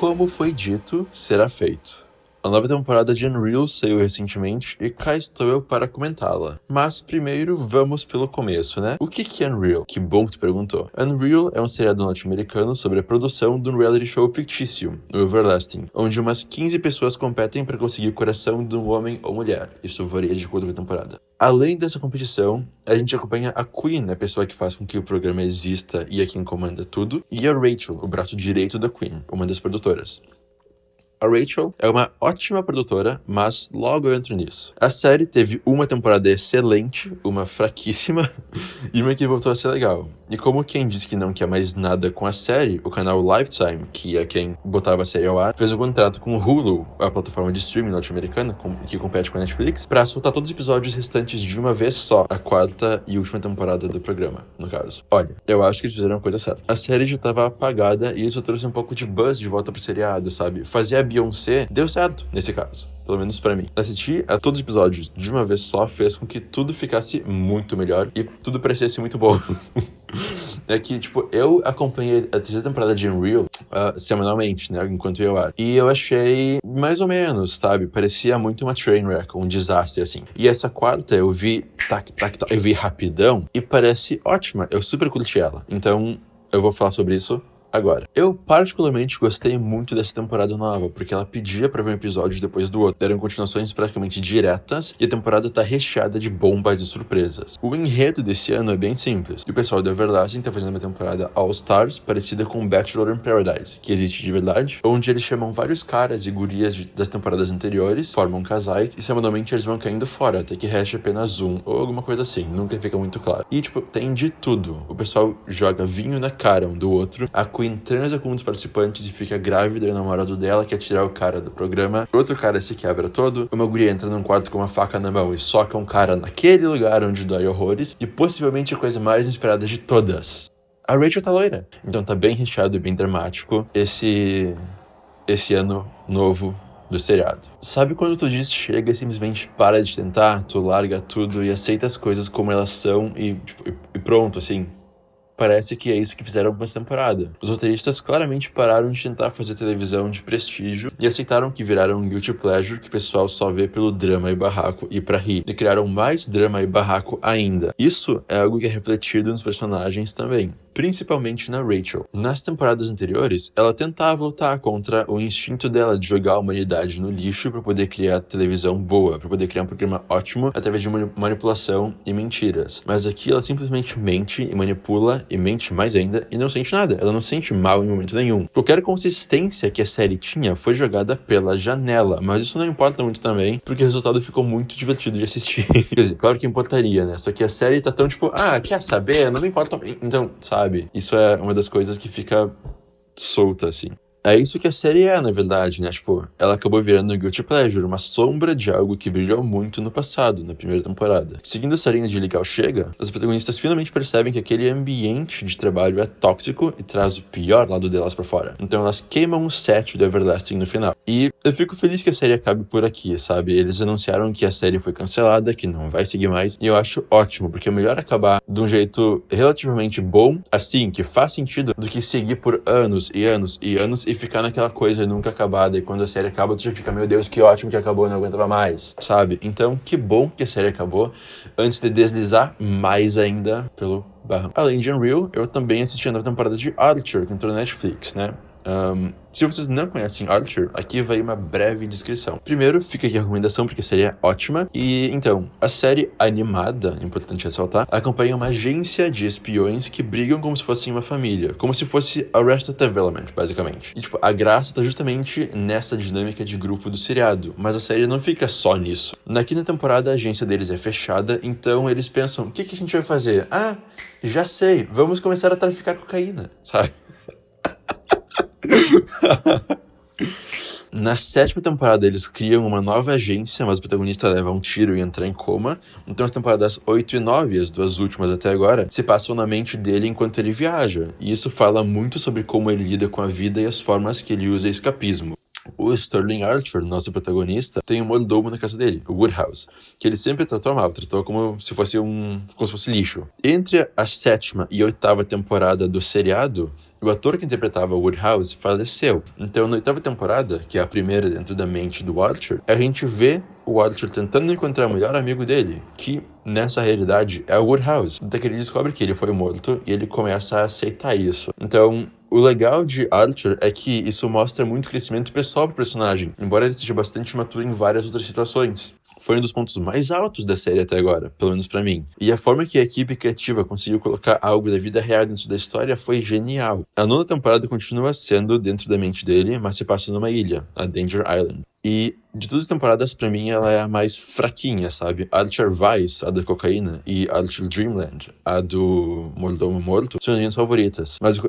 Como foi dito, será feito. A nova temporada de Unreal saiu recentemente e cá estou eu para comentá-la. Mas primeiro vamos pelo começo, né? O que que é Unreal? Que bom que tu perguntou. Unreal é um seriado norte-americano sobre a produção de um reality show fictício, o Everlasting, onde umas 15 pessoas competem para conseguir o coração de um homem ou mulher. Isso varia de acordo com a temporada. Além dessa competição, a gente acompanha a Queen, a pessoa que faz com que o programa exista e é quem comanda tudo, e a Rachel, o braço direito da Queen, uma das produtoras. A Rachel é uma ótima produtora, mas logo eu entro nisso. A série teve uma temporada excelente, uma fraquíssima e uma que voltou a ser legal. E como quem disse que não quer mais nada com a série, o canal Lifetime, que é quem botava a série ao ar, fez um contrato com o Hulu, a plataforma de streaming norte-americana que compete com a Netflix, para soltar todos os episódios restantes de uma vez só, a quarta e última temporada do programa, no caso. Olha, eu acho que eles fizeram a coisa certa. A série já estava apagada e isso trouxe um pouco de buzz de volta pro seriado, sabe? Fazia Beyoncé deu certo nesse caso. Pelo menos para mim. Assistir a todos os episódios de uma vez só fez com que tudo ficasse muito melhor e tudo parecesse muito bom. é que, tipo, eu acompanhei a terceira temporada de Unreal uh, semanalmente, né? Enquanto eu era. E eu achei mais ou menos, sabe? Parecia muito uma train wreck, um desastre, assim. E essa quarta eu vi, tac, tac, tac, eu vi rapidão e parece ótima. Eu super curti ela. Então, eu vou falar sobre isso Agora, eu particularmente gostei muito dessa temporada nova, porque ela pedia para ver um episódio depois do outro. Eram continuações praticamente diretas e a temporada tá recheada de bombas e surpresas. O enredo desse ano é bem simples. E o pessoal da Everlasting tá fazendo uma temporada All Stars parecida com Bachelor in Paradise, que existe de verdade, onde eles chamam vários caras e gurias de, das temporadas anteriores, formam casais e semanalmente eles vão caindo fora, até que reste apenas um ou alguma coisa assim, nunca fica muito claro. E tipo, tem de tudo. O pessoal joga vinho na cara um do outro, a Queen transa com um dos participantes e fica grávida e o namorado dela quer tirar o cara do programa. Outro cara se quebra todo. Uma guria entra num quarto com uma faca na mão e soca um cara naquele lugar onde dói horrores. E possivelmente a coisa mais inesperada de todas. A Rachel tá loira. Então tá bem recheado e bem dramático esse, esse ano novo do seriado. Sabe quando tu diz chega e simplesmente para de tentar, tu larga tudo e aceita as coisas como elas são e, tipo, e pronto, assim, Parece que é isso que fizeram com essa temporada. Os roteiristas claramente pararam de tentar fazer televisão de prestígio e aceitaram que viraram um guilty pleasure que o pessoal só vê pelo drama e barraco e para rir. E criaram mais drama e barraco ainda. Isso é algo que é refletido nos personagens também principalmente na Rachel. Nas temporadas anteriores, ela tentava lutar contra o instinto dela de jogar a humanidade no lixo para poder criar televisão boa, para poder criar um programa ótimo através de manipulação e mentiras. Mas aqui ela simplesmente mente e manipula e mente mais ainda e não sente nada. Ela não sente mal em momento nenhum. Qualquer consistência que a série tinha foi jogada pela janela, mas isso não importa muito também, porque o resultado ficou muito divertido de assistir. Quer dizer, claro que importaria, né? Só que a série tá tão tipo, ah, quer saber? Não me importa. Então, sabe? Isso é uma das coisas que fica solta, assim. É isso que a série é, na verdade, né? Tipo, ela acabou virando Guilty Pleasure, uma sombra de algo que brilhou muito no passado, na primeira temporada. Seguindo essa linha de Legal Chega, os protagonistas finalmente percebem que aquele ambiente de trabalho é tóxico e traz o pior lado delas para fora. Então elas queimam o set do Everlasting no final. E eu fico feliz que a série acabe por aqui, sabe? Eles anunciaram que a série foi cancelada, que não vai seguir mais, e eu acho ótimo, porque é melhor acabar de um jeito relativamente bom, assim, que faz sentido, do que seguir por anos e anos e anos e ficar naquela coisa nunca acabada. E quando a série acaba, tu já fica, meu Deus, que ótimo que acabou, não aguentava mais, sabe? Então, que bom que a série acabou antes de deslizar mais ainda pelo barro. Além de Unreal, eu também assisti a nova temporada de Archer, que entrou na Netflix, né? Um, se vocês não conhecem Archer, aqui vai uma breve descrição. Primeiro, fica aqui a recomendação porque seria ótima. E então, a série animada, importante ressaltar, acompanha uma agência de espiões que brigam como se fossem uma família, como se fosse Arrested Development, basicamente. E tipo, a graça tá justamente nessa dinâmica de grupo do seriado, mas a série não fica só nisso. Na quinta temporada, a agência deles é fechada, então eles pensam: o que, que a gente vai fazer? Ah, já sei, vamos começar a traficar cocaína, sabe? Na sétima temporada, eles criam uma nova agência, mas o protagonista leva um tiro e entra em coma. Então, as temporadas 8 e 9, as duas últimas até agora, se passam na mente dele enquanto ele viaja. E isso fala muito sobre como ele lida com a vida e as formas que ele usa escapismo. O Sterling Archer, nosso protagonista, tem um mordomo na casa dele, o Woodhouse, que ele sempre tratou mal, tratou como se fosse um, como se fosse lixo. Entre a sétima e a oitava temporada do seriado, o ator que interpretava Woodhouse faleceu. Então, na oitava temporada, que é a primeira dentro da mente do Archer, a gente vê o Archer tentando encontrar o melhor amigo dele, que nessa realidade é o Woodhouse. Até que ele descobre que ele foi morto e ele começa a aceitar isso. Então, o legal de Archer é que isso mostra muito crescimento pessoal pro personagem, embora ele seja bastante maturo em várias outras situações foi um dos pontos mais altos da série até agora, pelo menos para mim. E a forma que a equipe criativa conseguiu colocar algo da vida real dentro da história foi genial. A nona temporada continua sendo dentro da mente dele, mas se passa numa ilha, a Danger Island. E de todas as temporadas, para mim, ela é a mais fraquinha, sabe? Archer Vice, a da cocaína, e Archer Dreamland, a do Mordomo Morto, são as minhas favoritas. Mas,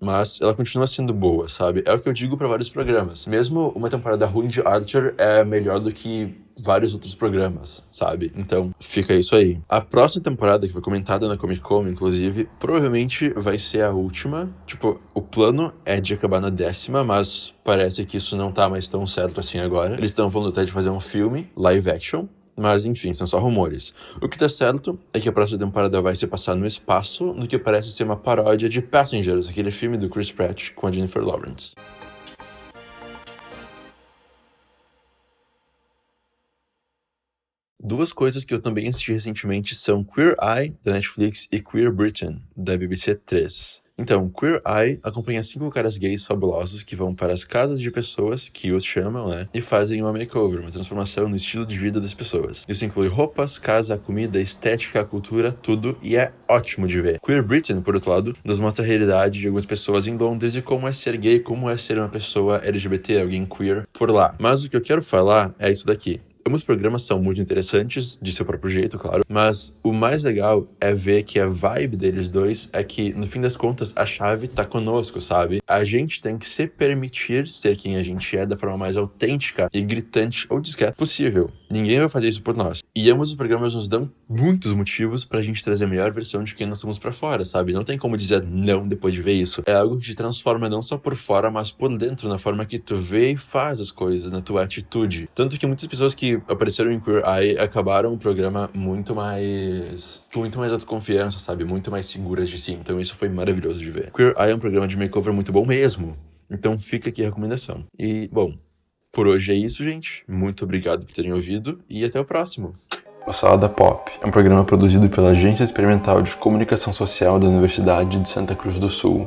mas ela continua sendo boa, sabe? É o que eu digo para vários programas. Mesmo uma temporada ruim de Archer é melhor do que vários outros programas, sabe? Então, fica isso aí. A próxima temporada, que foi comentada na Comic Con, inclusive, provavelmente vai ser a última. Tipo, o plano é de acabar na décima, mas parece que isso não tá mais tão certo assim agora. Eles estão falando até de fazer um filme, live action, mas enfim, são só rumores. O que tá certo é que a próxima temporada vai se passar no espaço, no que parece ser uma paródia de Passengers, aquele filme do Chris Pratt com a Jennifer Lawrence. Duas coisas que eu também assisti recentemente são Queer Eye, da Netflix, e Queer Britain, da BBC 3. Então, Queer Eye acompanha cinco caras gays fabulosos que vão para as casas de pessoas que os chamam, né? E fazem uma makeover, uma transformação no estilo de vida das pessoas. Isso inclui roupas, casa, comida, estética, cultura, tudo, e é ótimo de ver. Queer Britain, por outro lado, nos mostra a realidade de algumas pessoas em Londres e como é ser gay, como é ser uma pessoa LGBT, alguém queer por lá. Mas o que eu quero falar é isso daqui. Ambos programas são muito interessantes, de seu próprio jeito, claro, mas o mais legal é ver que a vibe deles dois é que, no fim das contas, a chave tá conosco, sabe? A gente tem que se permitir ser quem a gente é da forma mais autêntica e gritante ou discreta possível. Ninguém vai fazer isso por nós. E ambos os programas nos dão muitos motivos pra gente trazer a melhor versão de quem nós somos para fora, sabe? Não tem como dizer não depois de ver isso. É algo que te transforma não só por fora, mas por dentro, na forma que tu vê e faz as coisas, na tua atitude. Tanto que muitas pessoas que apareceram em Queer Eye acabaram o programa muito mais. com muito mais autoconfiança, sabe? Muito mais seguras de si. Então isso foi maravilhoso de ver. Queer Eye é um programa de makeover muito bom mesmo. Então fica aqui a recomendação. E, bom, por hoje é isso, gente. Muito obrigado por terem ouvido e até o próximo. O Salada Pop é um programa produzido pela Agência Experimental de Comunicação Social da Universidade de Santa Cruz do Sul,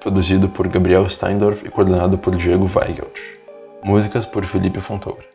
produzido por Gabriel Steindorf e coordenado por Diego Weigelt. Músicas por Felipe Fontoura.